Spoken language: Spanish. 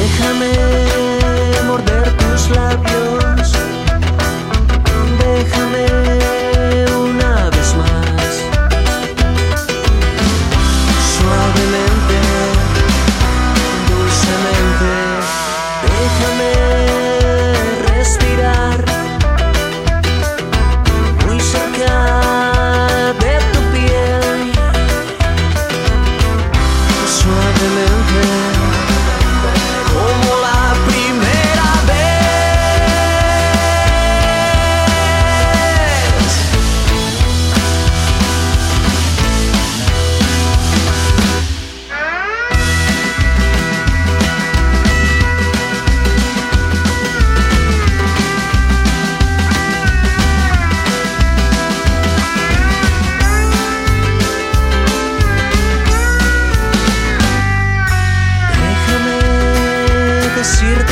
Déjame morder tus labios. decirte